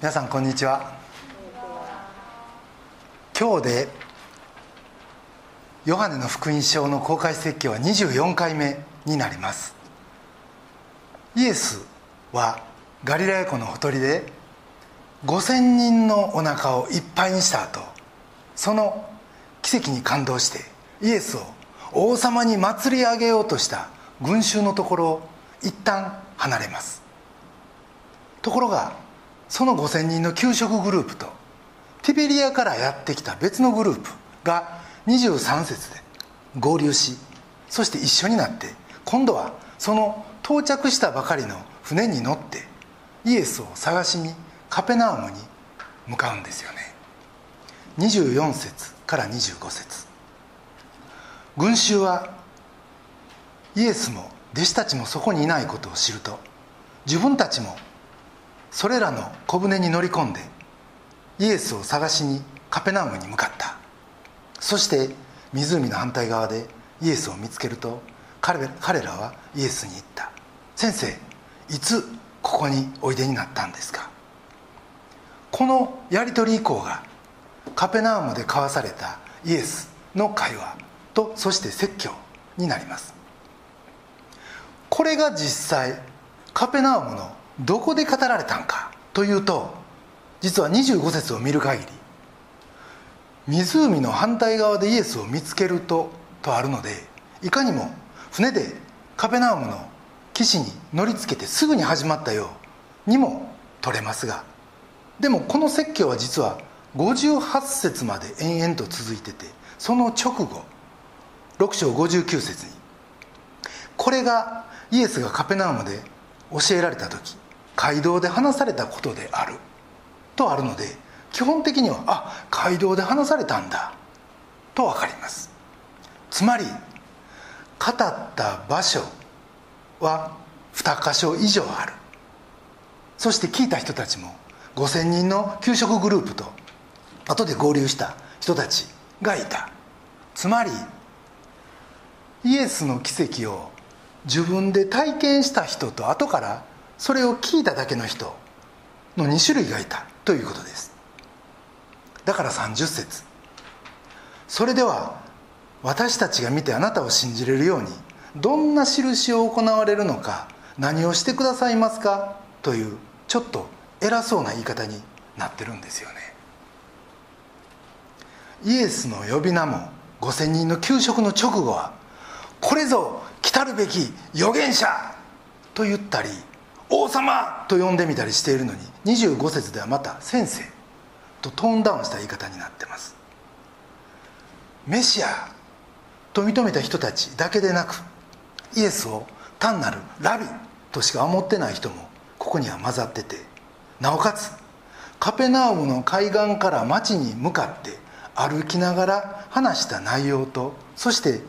皆さんこんにちは。今日でヨハネの福音書の公開説教は24回目になります。イエスはガリラヤ湖のほとりで5000人のお腹をいっぱいにした後その奇跡に感動してイエスを王様に祭り上げようとした群衆のところを一旦離れます。ところがその5000人の給食グループとティベリアからやってきた別のグループが23節で合流しそして一緒になって今度はその到着したばかりの船に乗ってイエスを探しにカペナウムに向かうんですよね。24節から25節。群衆はイエスも弟子たちもそこにいないことを知ると自分たちもそれらの小舟に乗り込んでイエスを探しにカペナウムに向かった。そして湖の反対側でイエスを見つけると彼彼らはイエスに言った「先生いつここにおいでになったんですか?」このやり取り以降がカペナウムで交わされたイエスの会話とそして説教になります。これが実際カペナウムのどこで語られたんか？というと実は25節を見る限り湖の反対側でイエスを見つけるととあるのでいかにも船でカペナウムの岸に乗りつけてすぐに始まったようにも取れますがでもこの説教は実は58節まで延々と続いててその直後6章59節にこれがイエスがカペナウムで教えられた時街道で話されたことである。とあるので基本的にはあ街道で話されたんだ。と分かります。つまり語った場所は2箇所以上ある。そして聞いた人たちも5000人の給食グループと後で合流した人たちがいた。つまりイエスの奇跡を自分で体験した人と後からそれを聞いただけの人の2種類がいたということです。だから30節。それでは私たちが見てあなたを信じれるようにどんな印を行われるのか何をしてくださいますかというちょっと偉そうな言い方になってるんですよね。イエスの呼び名も5000人の給食の直後はこれぞ来たるべき預言者と言ったり王様！と呼んでみたりしているのに25節ではまた先生とトーンダウンした言い方になってます。メシアと認めた人たちだけでなくイエスを単なるラビとしか思ってない人もここには混ざっててなおかつカペナウムの海岸から町に向かって歩きながら話した内容とそして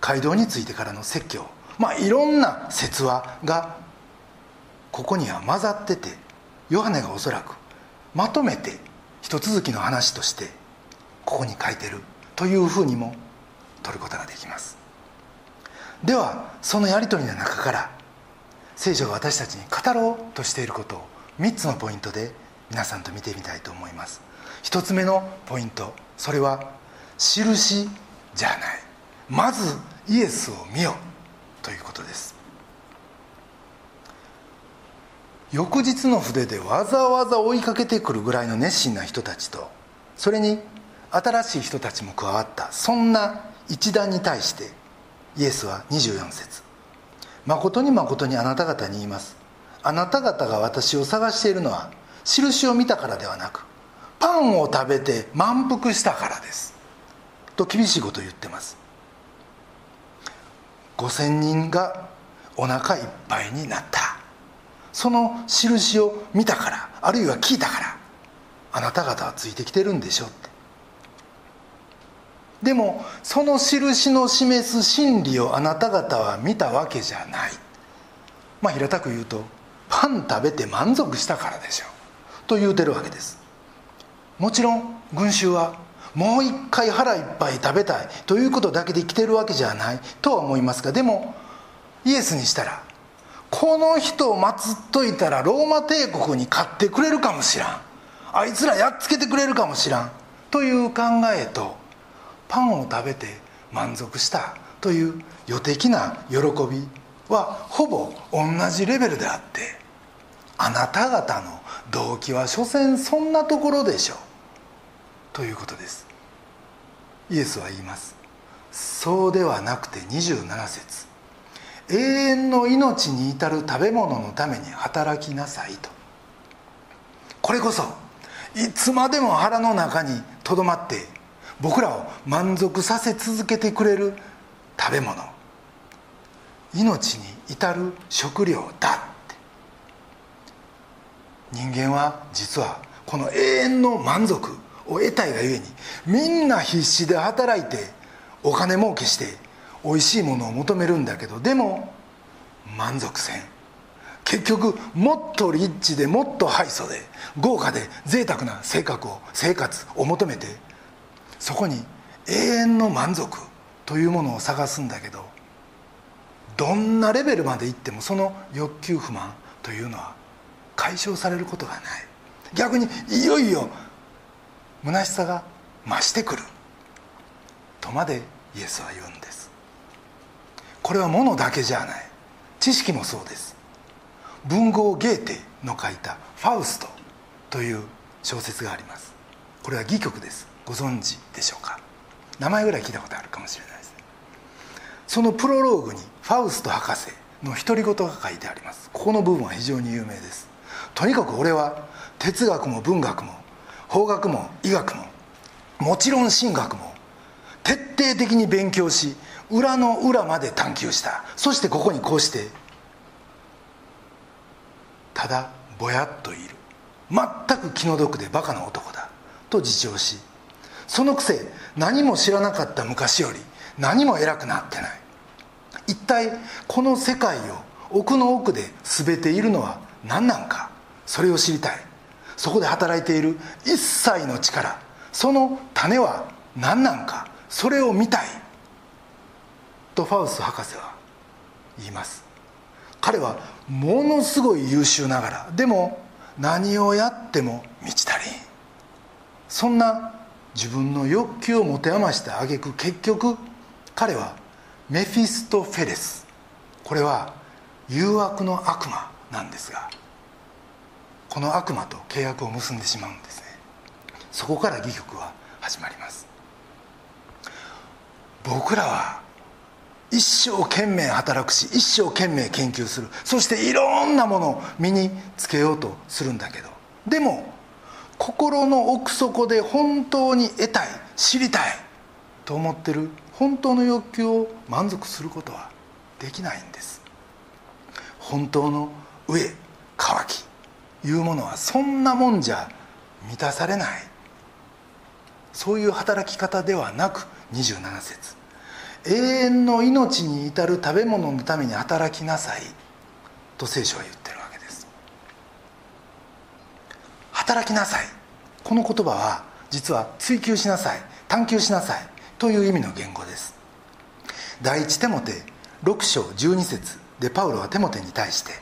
街道についてからの説教まあいろんな説話がここには混ざっててヨハネがおそらくまとめて一続きの話としてここに書いてるというふうにも取ることができます。ではそのやり取りの中から聖書が私たちに語ろうとしていることを3つのポイントで皆さんと見てみたいと思います。1つ目のポイントそれは印じゃない。まずイエスを見よということです。翌日の筆でわざわざ追いかけてくるぐらいの熱心な人たちとそれに新しい人たちも加わったそんな一団に対してイエスは24節。誠に誠にあなた方に言います。あなた方が私を探しているのは印を見たからではなくパンを食べて満腹したからです。と厳しいことを言ってます。5000人がお腹いっぱいになった。その印を見たからあるいは聞いたからあなた方はついてきてるんでしょって。でもその印の示す真理をあなた方は見たわけじゃない。まあ平たく言うとパン食べて満足したからでしょう。と言うてるわけです。もちろん群衆はもう一回腹いっぱい食べたいということだけで来てるわけじゃないとは思いますがでもイエスにしたらこの人を祀っといたらローマ帝国に勝ってくれるかもしらん。あいつらやっつけてくれるかもしらん。という考えとパンを食べて満足したという予的な喜びはほぼ同じレベルであってあなた方の動機は所詮そんなところでしょう。ということです。イエスは言います。そうではなくて27節。永遠の命に至る食べ物のために働きなさいと。これこそいつまでも腹の中にとどまって僕らを満足させ続けてくれる食べ物。命に至る食料だって。人間は実はこの永遠の満足を得たいがゆえにみんな必死で働いてお金儲けして美味しいものを求めるんだけどでも満足せん。結局もっとリッチでもっとハイソで豪華で贅沢な性格を生活を求めてそこに永遠の満足というものを探すんだけどどんなレベルまでいってもその欲求不満というのは解消されることがない。逆にいよいよ虚しさが増してくる。とまでイエスは言うんです。これは物だけじゃない。知識もそうです。文豪ゲーテの書いた「ファウスト」という小説があります。これは戯曲です。ご存知でしょうか？名前ぐらい聞いたことあるかもしれないです。そのプロローグにファウスト博士の独り言が書いてあります。ここの部分は非常に有名です。とにかく俺は哲学も文学も法学も医学ももちろん神学も徹底的に勉強し裏の裏まで探求した。そしてここにこうしてただぼやっといる。全く気の毒でバカな男だ。と自重しそのくせ何も知らなかった昔より何も偉くなってない。一体この世界を奥の奥で全ているのは何なんか？それを知りたい。そこで働いている一切の力。その種は何なんか？それを見たい。とファウス博士は言います。彼はものすごい優秀ながらでも何をやっても満ち足りん。そんな自分の欲求を持て余してあげく結局彼はメフィストフェレス。これは誘惑の悪魔なんですがこの悪魔と契約を結んでしまうんですね。そこから戯曲は始まります。僕らは一生懸命働くし一生懸命研究する。そしていろんなものを身につけようとするんだけど。でも心の奥底で本当に得たい知りたいと思ってる本当の欲求を満足することはできないんです。本当の飢え渇き。いうものはそんなもんじゃ満たされない。そういう働き方ではなく27節。永遠の命に至る食べ物のために働きなさい。と聖書は言ってるわけです。働きなさい。この言葉は実は追求しなさい。探求しなさい。という意味の言語です。第一テモテ6章12節。でパウロはテモテに対して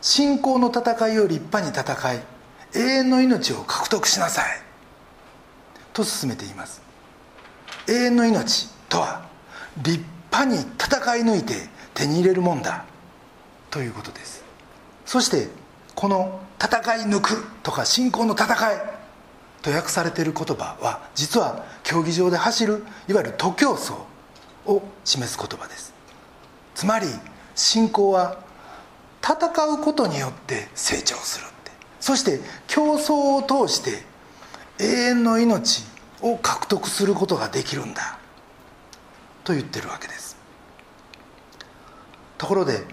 信仰の戦いを立派に戦い永遠の命を獲得しなさい。と進めています。永遠の命。とは立派に戦い抜いて手に入れるもんだ。ということです。そしてこの「戦い抜く」とか「信仰の戦い」と訳されている言葉は実は競技場で走るいわゆる徒競走を示す言葉です。つまり信仰は戦うことによって成長するって。そして競争を通して永遠の命を獲得することができるんだ。と言ってるわけです。ところで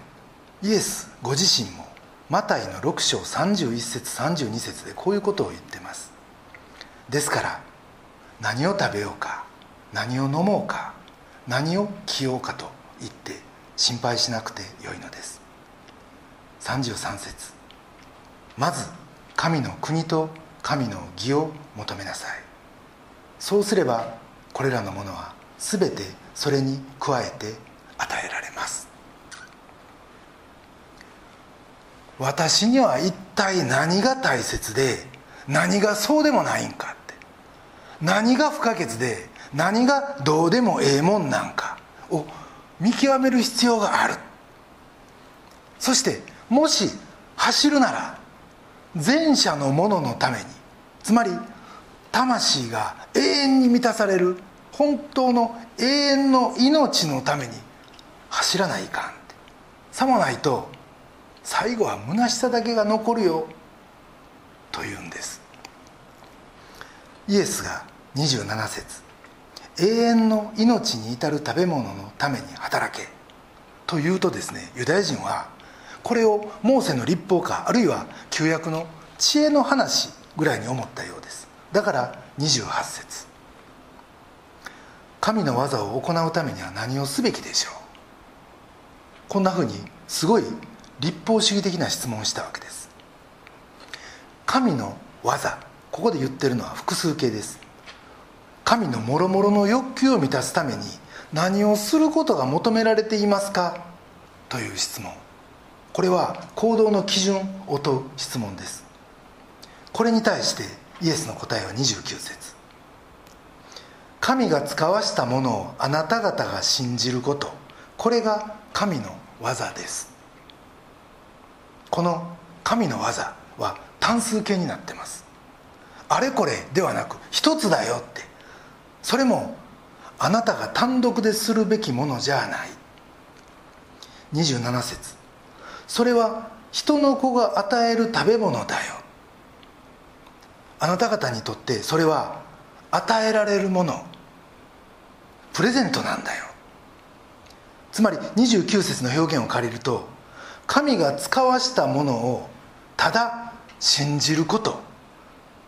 イエスご自身もマタイの6章31節32節でこういうことを言ってます。ですから何を食べようか何を飲もうか何を着ようかと言って心配しなくてよいのです。33節まず神の国と神の義を求めなさい。そうすればこれらのものは全てそれに加えて与えられます。私には一体何が大切で何がそうでもないんかって何が不可欠で何がどうでもええもんなんかを見極める必要がある。そしてもし走るなら前者のもののためにつまり魂が永遠に満たされる本当の永遠の命のために走らないかんって。さもないと最後は虚しさだけが残るよというんです。イエスが27節永遠の命に至る食べ物のために働け」というとですねユダヤ人はこれをモーセの立法かあるいは旧約の知恵の話ぐらいに思ったようです。だから28節。神の技を行うためには何をすべきでしょう？こんなふうにすごい立法主義的な質問をしたわけです。神の技ここで言ってるのは複数形です。神のもろもろの欲求を満たすために何をすることが求められていますか？という質問。これは行動の基準を問う質問です。これに対してイエスの答えは29節。神が使わしたものをあなた方が信じること。これが神の技です。この神の技は単数形になってます。あれこれではなく一つだよって。それもあなたが単独でするべきものじゃない。27節。それは人の子が与える食べ物だよ。あなた方にとってそれは与えられるもの。プレゼントなんだよ。つまり29節の表現を借りると神が使わしたものをただ信じること。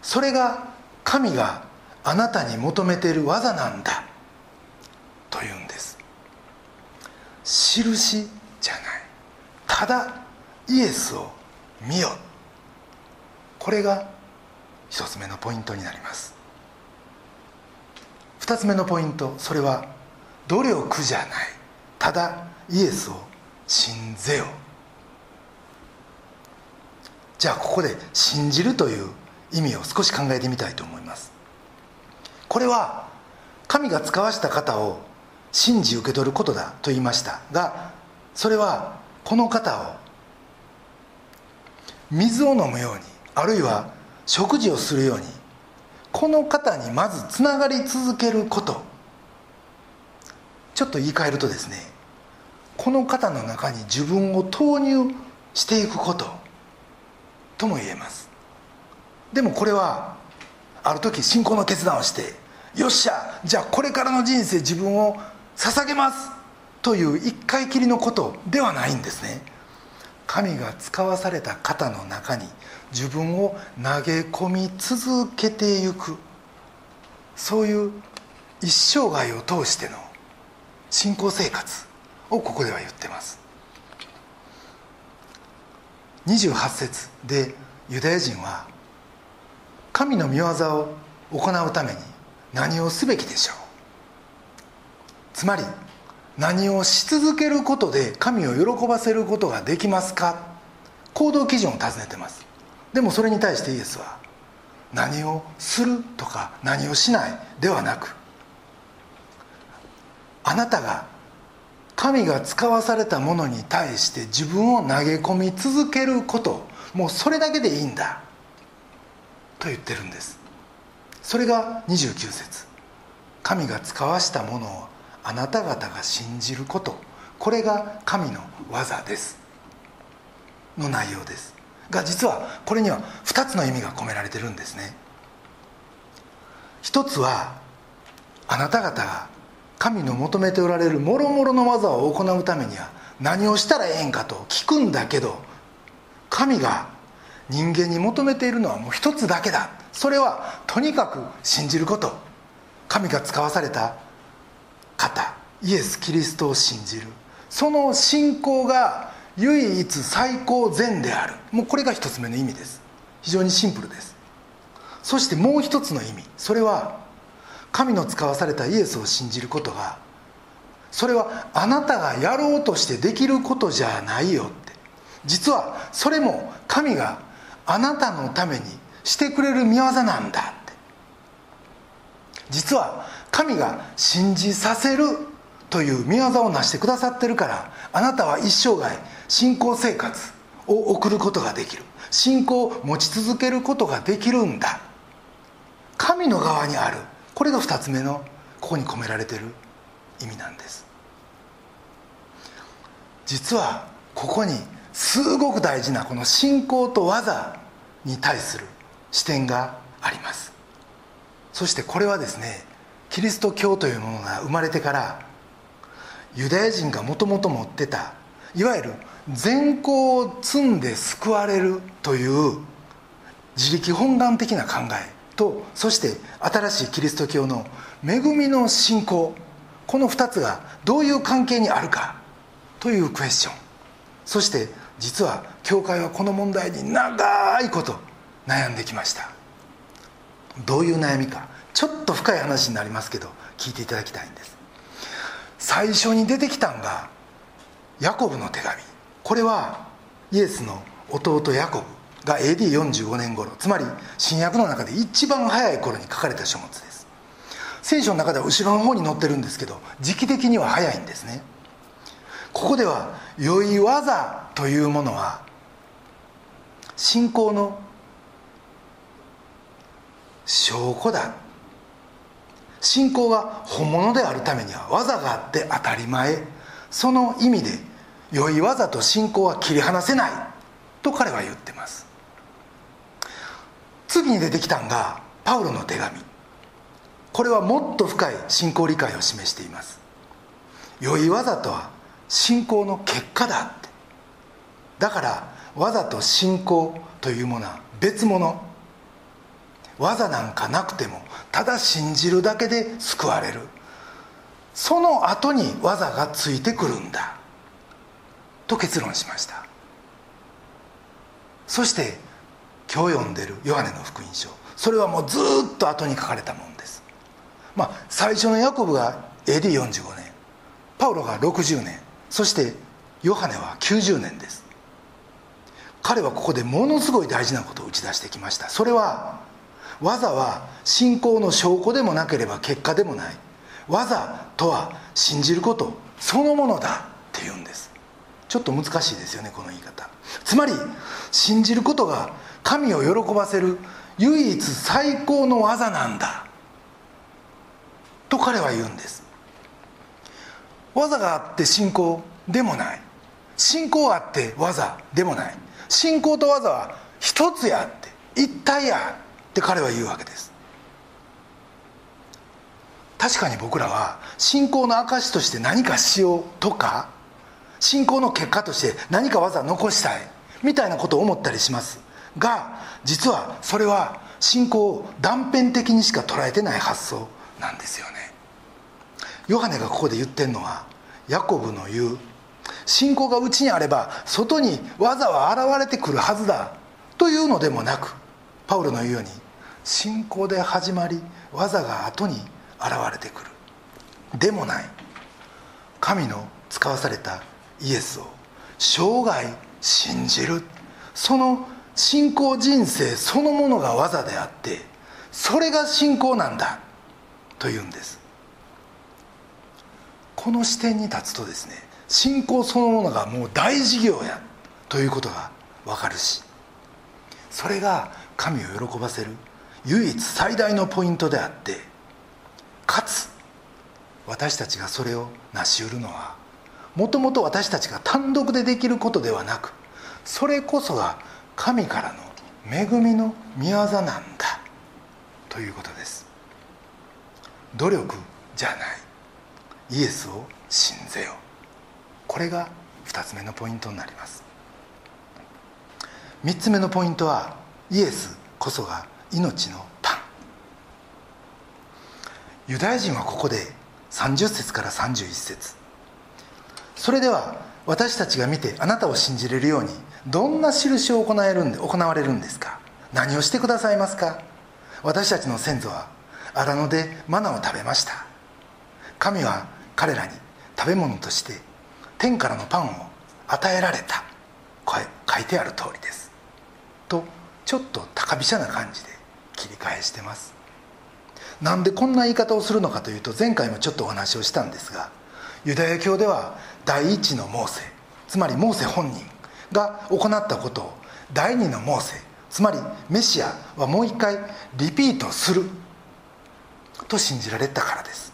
それが神があなたに求めている技なんだ。というんです。印じゃない。ただイエスを見よ。これが一つ目のポイントになります。二つ目のポイント。それは努力じゃない。ただイエスを信ぜよじゃあここで信じるという意味を少し考えてみたいと思います。これは神が使わした方を信じ受け取ることだと言いましたがそれはこの方を水を飲むようにあるいは食事をするようにこの方にまずつながり続けること。ちょっと言い換えるとですねこの方の中に自分を投入していくこと。とも言えます。でもこれはある時信仰の決断をしてよっしゃじゃあこれからの人生自分を捧げます。という一回きりのことではないんですね。神が使わされた方の中に自分を投げ込み続けていく。そういう一生涯を通しての信仰生活をここでは言ってます。28節でユダヤ人は神の御業を行うために何をすべきでしょう。つまり何をし続けることで神を喜ばせることができますか。行動基準を尋ねてます。でもそれに対してイエスは何をするとか何をしないではなくあなたが神が使わされたものに対して自分を投げ込み続けることもうそれだけでいいんだと言ってるんです。それが29節。神が使わしたものをあなた方が信じること。これが神の技です。の内容です。が実はこれには2つの意味が込められてるんですね。一つはあなた方が神の求めておられるもろもろの技を行うためには何をしたらええんかと聞くんだけど神が人間に求めているのはもう一つだけだ。それはとにかく信じること。神が使わされた方イエス・キリストを信じる。その信仰が唯一最高善である。もうこれが一つ目の意味です。非常にシンプルです。そしてもう一つの意味。それは神の使わされたイエスを信じることがそれはあなたがやろうとしてできることじゃないよって。実はそれも神があなたのためにしてくれる見業なんだって。実は神が信じさせるという見業を成してくださってるからあなたは一生涯信仰生活を送ることができる。信仰を持ち続けることができるんだ。神の側にある。これが2つ目のここに込められてる意味なんです。実はここにすごく大事なこの信仰と技に対する視点があります。そしてこれはですねキリスト教というものが生まれてからユダヤ人がもともと持ってたいわゆる善行を積んで救われるという自力本願的な考えとそして新しいキリスト教の恵みの信仰この2つがどういう関係にあるかというクエスチョン。そして実は教会はこの問題に長いこと悩んできました。どういう悩みかちょっと深い話になりますけど聞いていただきたいんです。最初に出てきたんがヤコブの手紙。これはイエスの弟ヤコブが AD45 年頃つまり新約の中で一番早い頃に書かれた書物です。聖書の中では後ろの方に載ってるんですけど時期的には早いんですね。ここでは「良い技」というものは信仰の証拠だ。信仰が本物であるためには技があって当たり前。その意味で良い技と信仰は切り離せないと彼は言ってます。次に出てきたんがパウロの手紙。これはもっと深い信仰理解を示しています。良い技とは信仰の結果だって。だから技と信仰というものは別物。技なんかなくてもただ信じるだけで救われる。その後に技がついてくるんだ。と結論しました。そして今日読んでるヨハネの福音書。それはもうずっと後に書かれたもんです。まあ最初のヤコブが AD45 年。パウロが60年。そしてヨハネは90年です。彼はここでものすごい大事なことを打ち出してきました。それは技は信仰の証拠でもなければ結果でもない。技とは信じることそのものだって言うんです。ちょっと難しいですよねこの言い方。つまり信じることが神を喜ばせる唯一最高の技なんだ。と彼は言うんです。技があって信仰でもない。信仰あって技でもない。信仰と技は一つやって一体やって彼は言うわけです。確かに僕らは信仰の証として何かしようとか信仰の結果として何か技残したいみたいなことを思ったりします。が実はそれは信仰を断片的にしか捉えてない発想なんですよね。ヨハネがここで言ってるのはヤコブの言う信仰がうちにあれば外に技は現れてくるはずだというのでもなくパウロの言うように信仰で始まり技が後に現れてくる。でもない。神の使わされたイエスを生涯信じる。その信仰人生そのものが技であってそれが信仰なんだ。というんです。この視点に立つとですね信仰そのものがもう大事業やということが分かるしそれが神を喜ばせる唯一最大のポイントであってかつ私たちがそれを成し得るのはもともと私たちが単独でできることではなくそれこそが神からの恵みの御業なんだということです。努力じゃない。イエスを信ぜよこれが2つ目のポイントになります。3つ目のポイントはイエスこそが命のパン。ユダヤ人はここで30節から31節。それでは私たちが見てあなたを信じれるようにどんな印を行えるんで行われるんですか？何をしてくださいますか？私たちの先祖は荒野でマナを食べました。神は彼らに食べ物として天からのパンを与えられた。これ書いてある通りです。ちょっと高飛車な感じで切り返してます。なんでこんな言い方をするのかというと前回もちょっとお話をしたんですがユダヤ教では第一のモーセつまりモーセ本人が行ったことを第二のモーセつまりメシアはもう一回リピートすると信じられたからです。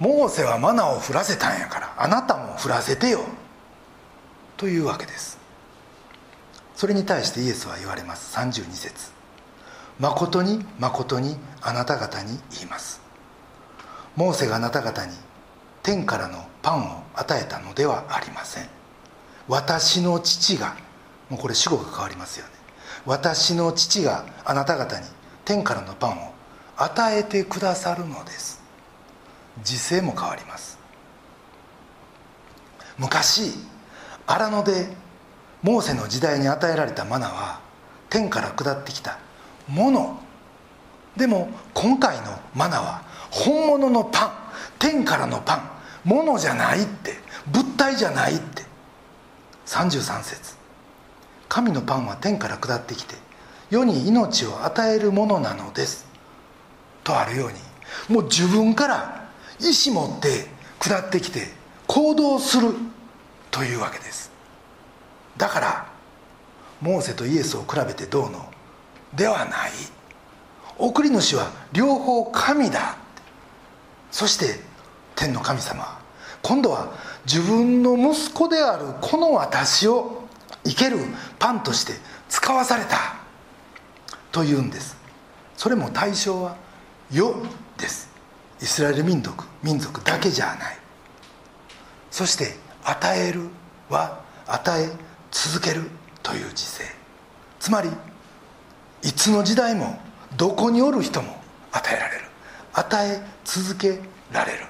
モーセはマナを降らせたんやからあなたも降らせてよ。というわけです。それに対してイエスは言われます。32節。誠に誠にあなた方に言います。モーセがあなた方に天からのパンを与えたのではありません。私の父がもうこれ主語が変わりますよね。私の父があなた方に天からのパンを与えてくださるのです。時勢も変わります。昔荒野でモーセの時代に与えられたマナは天から下ってきた。ものでも今回のマナは本物のパン。天からのパン。ものじゃないって。物体じゃないって。33節。神のパンは天から下ってきて世に命を与えるものなのです。とあるようにもう自分から意志持って下ってきて行動するというわけです。だからモーセとイエスを比べてどうの？ではない。送り主は両方神だ。そして天の神様今度は自分の息子であるこの私を生けるパンとして使わされた。というんです。それも対象は世です。イスラエル民族民族だけじゃない。そして与えるは与え続けるという時勢。つまりいつの時代もどこにおる人も与えられる。与え続けられる。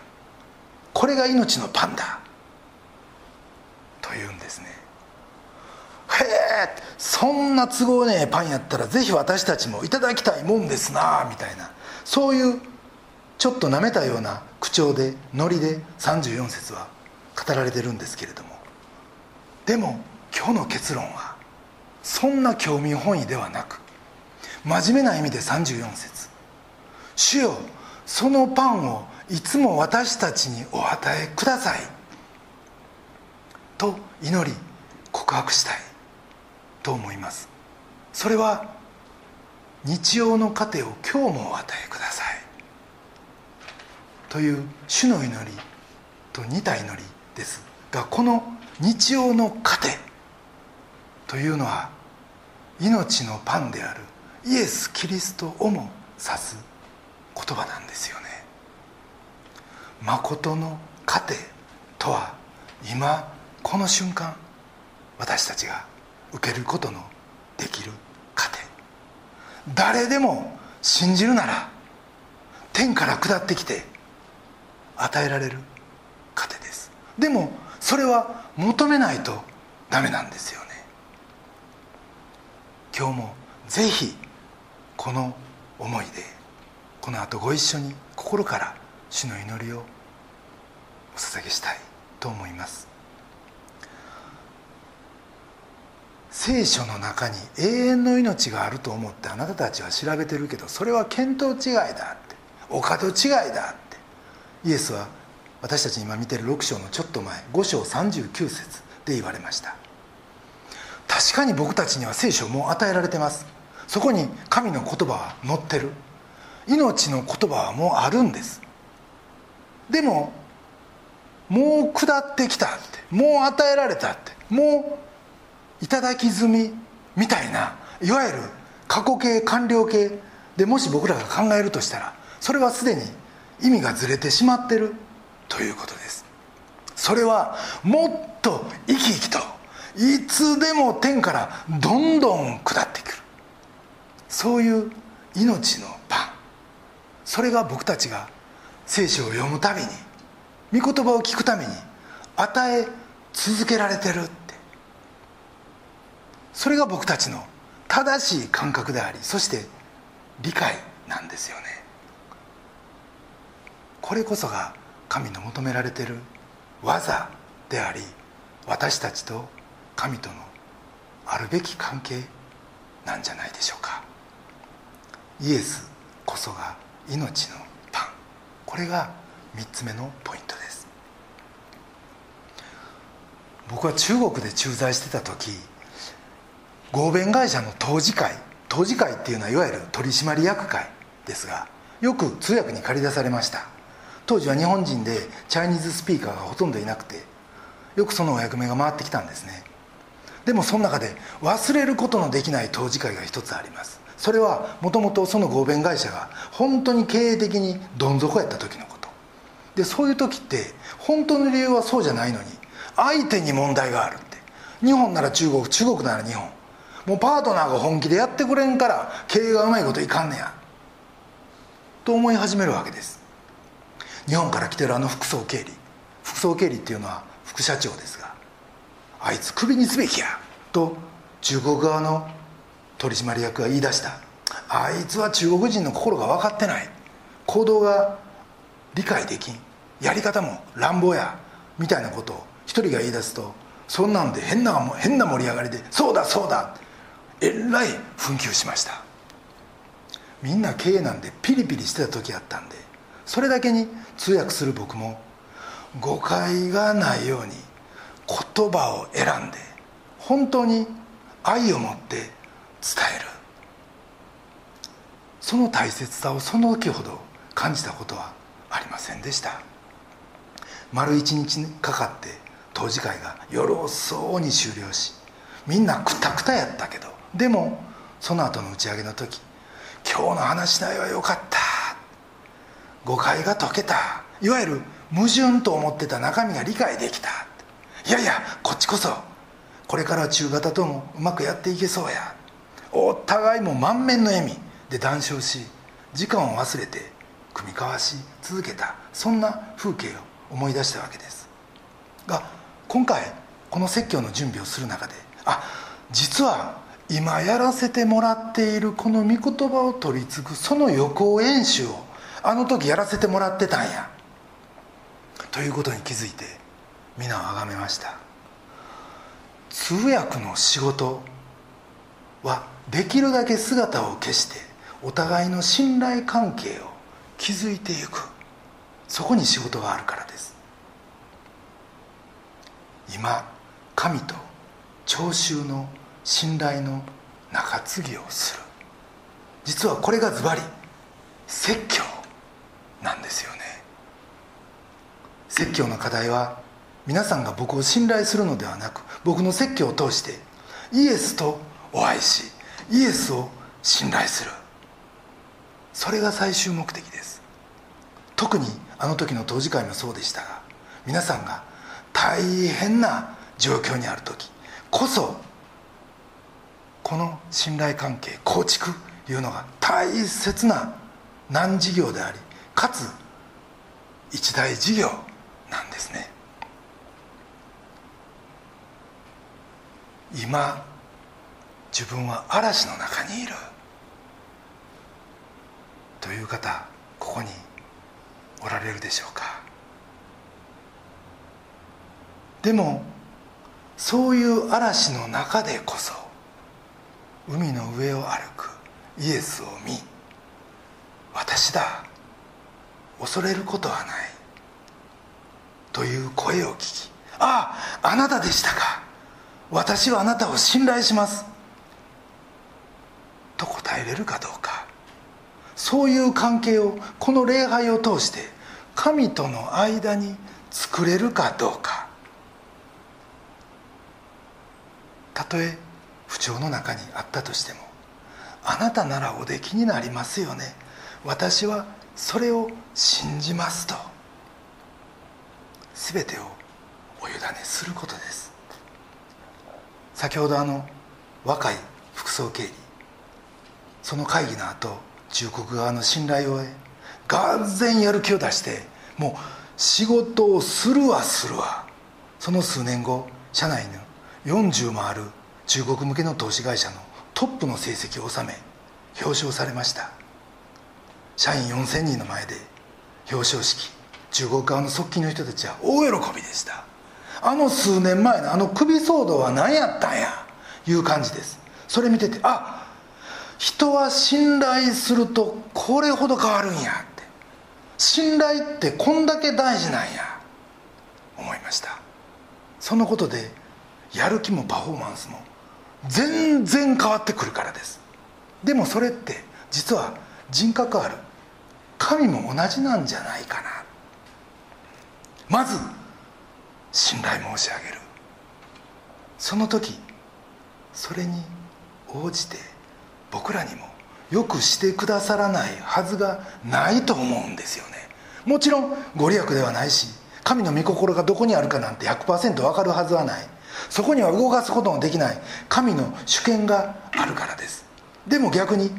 これが命のパンだというんですね。へえそんな都合ねえパンやったらぜひ私たちもいただきたいもんですなみたいな。そういうちょっとなめたような口調でノリで34節は語られてるんですけれども。でも今日の結論はそんな興味本位ではなく真面目な意味で34節。主よそのパンをいつも私たちにお与えください」と祈り告白したい。と思います。それは日曜の糧を今日もお与えください。という主の祈りと似た祈りですがこの日曜の糧というのは命のパンであるイエス・キリストをも指す言葉なんですよね。誠の糧とは今この瞬間私たちが受けることのできる糧。誰でも信じるなら天から下ってきて与えられる糧です。でもそれは求めないとダメなんですよね。今日もぜひこの思いでこの後ご一緒に心から主の祈りをお捧げしたいと思います。聖書の中に永遠の命があると思ってあなたたちは調べてるけどそれは見当違いだってお門違いだってイエスは私たち今見てる6章のちょっと前5章39節で言われました。確かに僕たちには聖書も与えられてます。そこに神の言葉は載ってる。命の言葉はもうあるんです。でももう下ってきたって。もう与えられたって。もういただき済みみたいな。いわゆる過去形完了形。でもし僕らが考えるとしたらそれはすでに意味がずれてしまってるということです。それはもっと生き生きといつでも天からどんどん下ってくる。そういう命のパンそれが僕たちが聖書を読むたびに御言葉を聞くために与え続けられてるって。それが僕たちの正しい感覚でありそして理解なんですよね。これこそが神の求められてる技であり私たちと神とのあるべき関係なんじゃないでしょうか。イエスこそが命のパン。これが3つ目のポイントです。僕は中国で駐在してた時合弁会社の当事会当事会っていうのはいわゆる取締役会ですがよく通訳に借り出されました。当時は日本人でチャイニーズスピーカーがほとんどいなくてよくそのお役目が回ってきたんですね。でもその中で忘れることのできない当事会が一つあります。それはもともとその合弁会社が本当に経営的にどん底やった時のこと。でそういう時って本当の理由はそうじゃないのに相手に問題があるって。日本なら中国中国なら日本。もうパートナーが本気でやってくれんから経営がうまいこといかんねや。と思い始めるわけです。日本から来てるあの副総経理。副総経理っていうのは副社長ですがあいつクビにすべきやと中国側の取締役が言い出した。あいつは中国人の心が分かってない。行動が理解できん。やり方も乱暴や。みたいなことを一人が言い出すとそんなんで変な変な盛り上がりで「そうだそうだ!」えらい紛糾しました。みんな経営なんでピリピリしてた時やったんでそれだけに通訳する僕も誤解がないように言葉を選んで本当に愛を持って伝える。その大切さをその時ほど感じたことはありませんでした。丸一日かかって当時会が夜遅うに終了しみんなくたくたやったけどでもその後の打ち上げの時「今日の話し内容はよかった」「誤解が解けた」いわゆる矛盾と思ってた中身が理解できた。いやいやこっちこそこれから中型ともうまくやっていけそうや。お互いも満面の笑み。で談笑し時間を忘れて組み交わし続けた。そんな風景を思い出したわけです。が今回この説教の準備をする中であ実は今やらせてもらっているこの御言葉を取り継ぐその予行演習をあの時やらせてもらってたんや。ということに気づいて皆を崇めました。通訳の仕事はできるだけ姿を消してお互いの信頼関係を築いていく。そこに仕事があるからです。今神と聴衆の信頼の中継ぎをする。実はこれがズバリ説教なんですよね。説教の課題は皆さんが僕を信頼するのではなく僕の説教を通してイエスとお会いしイエスを信頼する。それが最終目的です。特にあの時の当時会もそうでしたが皆さんが大変な状況にある時こそこの信頼関係構築いうのが大切な難事業でありかつ一大事業なんですね。今自分は嵐の中にいる。という方ここにおられるでしょうか。でもそういう嵐の中でこそ海の上を歩くイエスを見私だ恐れることはない。という声を聞きあああなたでしたか。私はあなたを信頼します。と答えれるかどうか。そういう関係をこの礼拝を通して神との間に作れるかどうか。たとえ不調の中にあったとしてもあなたならおできになりますよね。私はそれを信じますと全てをお委ねすることです。先ほどあの若い副総経理その会議の後中国側の信頼を得がぜやる気を出してもう仕事をするわするわ。その数年後社内の40もある中国向けの投資会社のトップの成績を収め表彰されました。社員4000人の前で表彰式中国側の側近の人たちは大喜びでした。あの数年前のあの首騒動は何やったんやいう感じです。それ見ててあ人は信頼するとこれほど変わるんやって。信頼ってこんだけ大事なんや思いました。そのことでやる気もパフォーマンスも全然変わってくるからです。でもそれって実は人格ある神も同じなんじゃないかな。まず信頼申し上げる。その時それに応じて僕らにもよくしてくださらないはずがないと思うんですよね。もちろんご利益ではないし神の御心がどこにあるかなんて100%分かるはずはない。そこには動かすことのできない。神の主権があるからです。でも逆に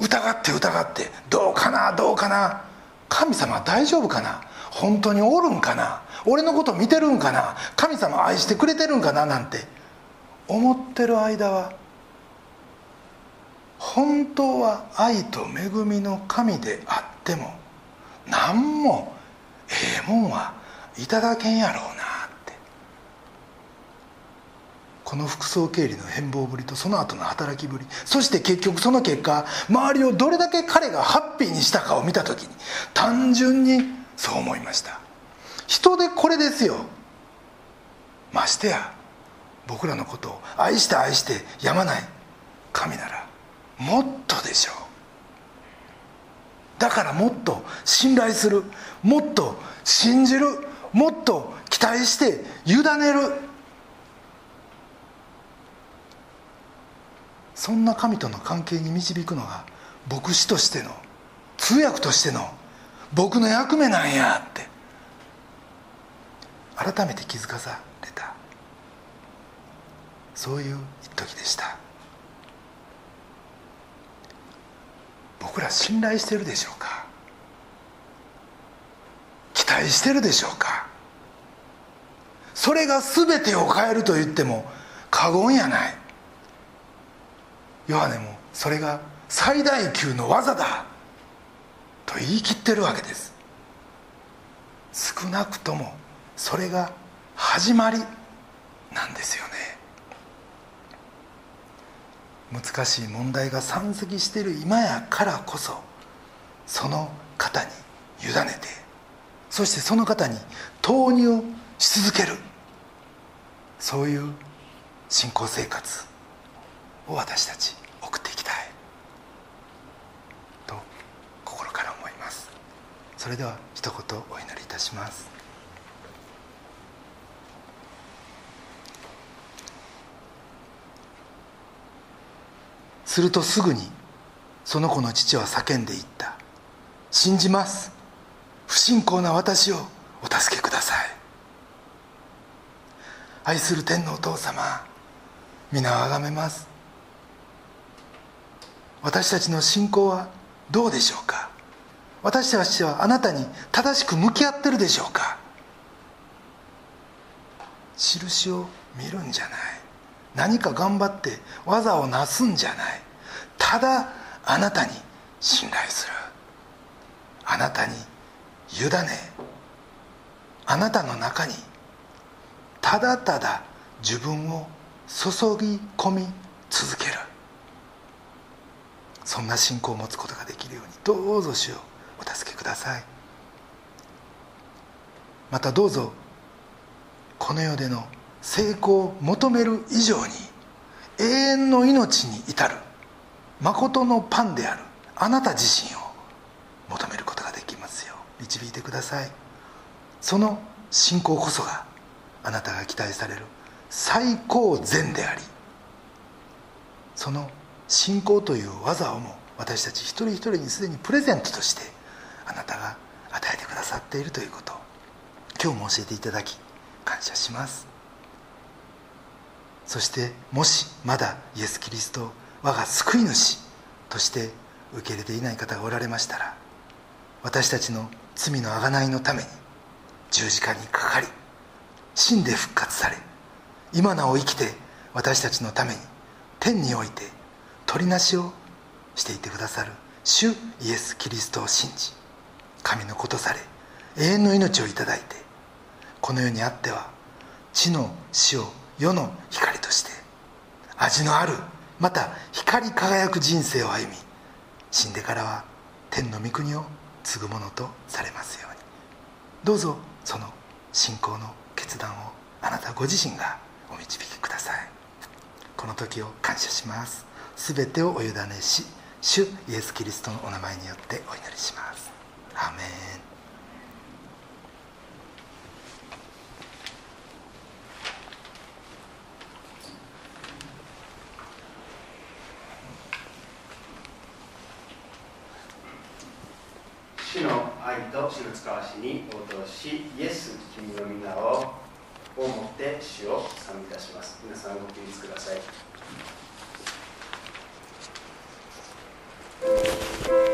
疑って疑ってどうかなどうかな。神様大丈夫かな。本当におるんかな。俺のこと見てるんかな？神様愛してくれてるんかな？なんて。思ってる間は本当は愛と恵みの神であっても何もええもんはいただけんやろうなって。この服装経理の変貌ぶりとその後の働きぶり。そして結局その結果周りをどれだけ彼がハッピーにしたかを見た時に単純にそう思いました。人でこれですよ。ましてや僕らのことを愛して愛してやまない神ならもっとでしょう。だからもっと信頼するもっと信じるもっと期待して委ねる。そんな神との関係に導くのが牧師としての通訳としての僕の役目なんやって。改めて気づかされた。そういう一時でした。僕ら信頼してるでしょうか？期待してるでしょうか？それが全てを変えると言っても過言やない。ヨハネもそれが最大級の技だ。と言い切ってるわけです。少なくともそれが始まりなんですよね。難しい問題が山積している今やからこそその方に委ねてそしてその方に投入し続ける。そういう信仰生活を私たち送っていきたい。と心から思います。それでは一言お祈りいたします。するとすぐにその子の父は叫んでいった「信じます。不信仰な私をお助けください」愛する天のお父様皆をあがめます。私たちの信仰はどうでしょうか？私たちはあなたに正しく向き合ってるでしょうか？印を見るんじゃない。何か頑張って技をなすんじゃない。ただあなたに信頼する。あなたに委ね。あなたの中にただただ自分を注ぎ込み続ける。そんな信仰を持つことができるようにどうぞ主をお助けください。またどうぞこの世での成功を求める以上に永遠の命に至る。誠のパンである。あなた自身を求めることができますよ導いてください。その信仰こそがあなたが期待される最高善であり。その信仰という技をも私たち一人一人にすでにプレゼントとしてあなたが与えてくださっているということ。今日も教えていただき感謝します。そしてもしまだイエス・キリスト我が救い主として受け入れていない方がおられましたら私たちの罪の贖いのために十字架にかかり死んで復活され今なお生きて私たちのために天において取りなしをしていてくださる主イエス・キリストを信じ神のことされ永遠の命をいただいてこの世にあっては地の死を世の光として味のあるまた光り輝く人生を歩み死んでからは天の御国を継ぐものとされますように。どうぞその信仰の決断をあなたご自身がお導きください。この時を感謝します。全てをお委ねし主イエス・キリストのお名前によってお祈りします。アメン。愛と死の使わしに応答し、イエス、君の皆ををもって主を賛美いたします。皆さんご起立ください。